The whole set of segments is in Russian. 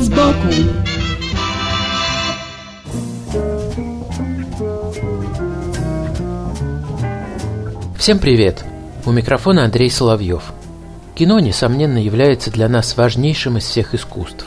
Вид сбоку Всем привет! У микрофона Андрей Соловьев. Кино, несомненно, является для нас важнейшим из всех искусств.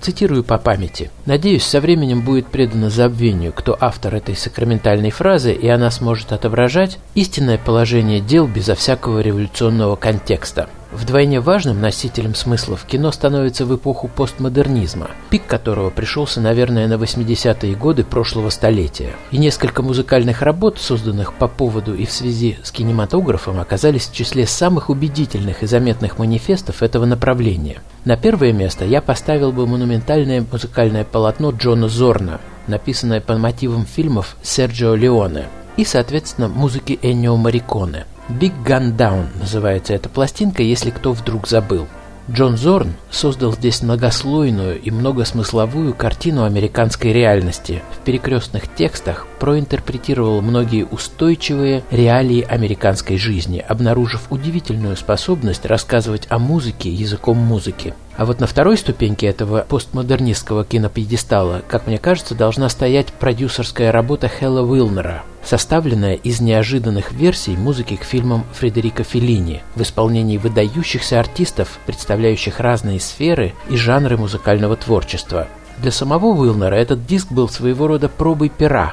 Цитирую по памяти. Надеюсь, со временем будет предано забвению, кто автор этой сакраментальной фразы, и она сможет отображать истинное положение дел безо всякого революционного контекста. Вдвойне важным носителем смысла в кино становится в эпоху постмодернизма, пик которого пришелся, наверное, на 80-е годы прошлого столетия. И несколько музыкальных работ, созданных по поводу и в связи с кинематографом, оказались в числе самых убедительных и заметных манифестов этого направления. На первое место я поставил бы монументальное музыкальное полотно Джона Зорна, написанное по мотивам фильмов Серджио Леоне, и, соответственно, музыки Эннио Мариконе – Big Gun Down называется эта пластинка, если кто вдруг забыл. Джон Зорн создал здесь многослойную и многосмысловую картину американской реальности. В перекрестных текстах проинтерпретировал многие устойчивые реалии американской жизни, обнаружив удивительную способность рассказывать о музыке языком музыки. А вот на второй ступеньке этого постмодернистского кинопьедестала, как мне кажется, должна стоять продюсерская работа Хэлла Уилнера, составленная из неожиданных версий музыки к фильмам Фредерика Феллини в исполнении выдающихся артистов, представляющих разные сферы и жанры музыкального творчества. Для самого Уилнера этот диск был своего рода пробой пера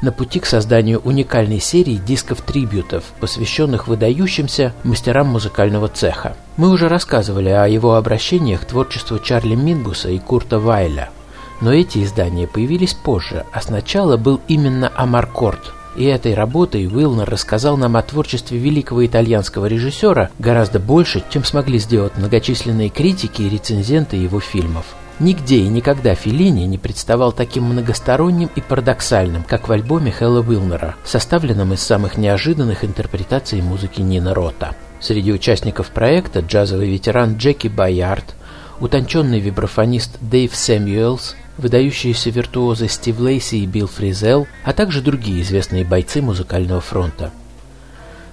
на пути к созданию уникальной серии дисков-трибютов, посвященных выдающимся мастерам музыкального цеха. Мы уже рассказывали о его обращениях к творчеству Чарли Мингуса и Курта Вайля. Но эти издания появились позже, а сначала был именно Амаркорд. И этой работой Уилнер рассказал нам о творчестве великого итальянского режиссера гораздо больше, чем смогли сделать многочисленные критики и рецензенты его фильмов. Нигде и никогда Феллини не представал таким многосторонним и парадоксальным, как в альбоме Хэлла Уилнера, составленном из самых неожиданных интерпретаций музыки Нина Рота. Среди участников проекта джазовый ветеран Джеки Байярд, утонченный вибрафонист Дэйв Сэмюэлс, выдающиеся виртуозы Стив Лейси и Билл Фризел, а также другие известные бойцы музыкального фронта –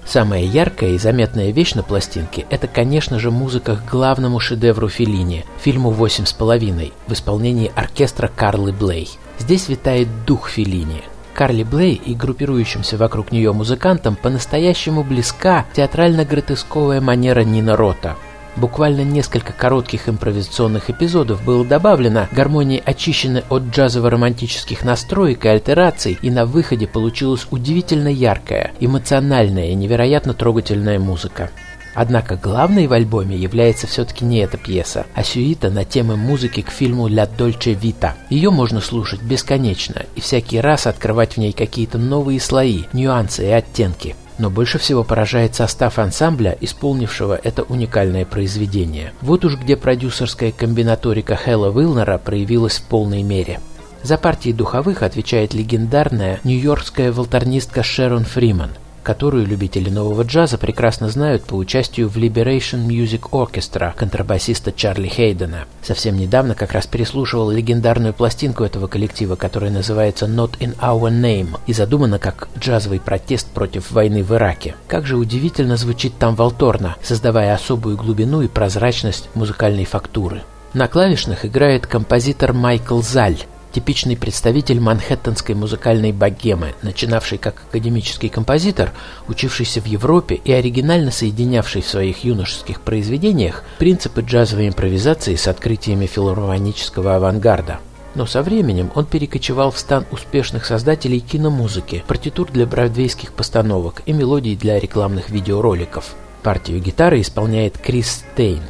Самая яркая и заметная вещь на пластинке – это, конечно же, музыка к главному шедевру Феллини – фильму «Восемь с половиной» в исполнении оркестра Карлы Блей. Здесь витает дух Феллини. Карли Блей и группирующимся вокруг нее музыкантам по-настоящему близка театрально-гротесковая манера Нина Рота – Буквально несколько коротких импровизационных эпизодов было добавлено, гармонии очищены от джазово-романтических настроек и альтераций, и на выходе получилась удивительно яркая, эмоциональная и невероятно трогательная музыка. Однако главной в альбоме является все-таки не эта пьеса, а сюита на темы музыки к фильму «Ля Дольче Вита». Ее можно слушать бесконечно и всякий раз открывать в ней какие-то новые слои, нюансы и оттенки но больше всего поражает состав ансамбля, исполнившего это уникальное произведение. Вот уж где продюсерская комбинаторика Хэлла Уилнера проявилась в полной мере. За партии духовых отвечает легендарная нью-йоркская волторнистка Шерон Фриман – которую любители нового джаза прекрасно знают по участию в Liberation Music Orchestra контрабасиста Чарли Хейдена. Совсем недавно как раз переслушивал легендарную пластинку этого коллектива, которая называется Not in Our Name и задумана как джазовый протест против войны в Ираке. Как же удивительно звучит там Волторна, создавая особую глубину и прозрачность музыкальной фактуры. На клавишных играет композитор Майкл Заль, типичный представитель манхэттенской музыкальной богемы, начинавший как академический композитор, учившийся в Европе и оригинально соединявший в своих юношеских произведениях принципы джазовой импровизации с открытиями филармонического авангарда. Но со временем он перекочевал в стан успешных создателей киномузыки, партитур для бродвейских постановок и мелодий для рекламных видеороликов. Партию гитары исполняет Крис Стейн,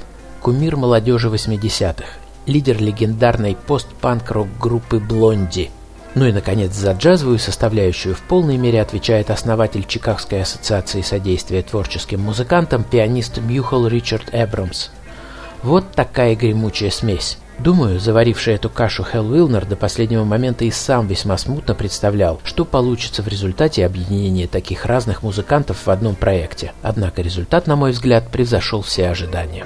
кумир молодежи 80-х, лидер легендарной постпанк-рок группы «Блонди». Ну и, наконец, за джазовую составляющую в полной мере отвечает основатель Чикагской ассоциации содействия творческим музыкантам, пианист Мюхал Ричард Эбрамс. Вот такая гремучая смесь. Думаю, заваривший эту кашу Хелл Уилнер до последнего момента и сам весьма смутно представлял, что получится в результате объединения таких разных музыкантов в одном проекте. Однако результат, на мой взгляд, превзошел все ожидания.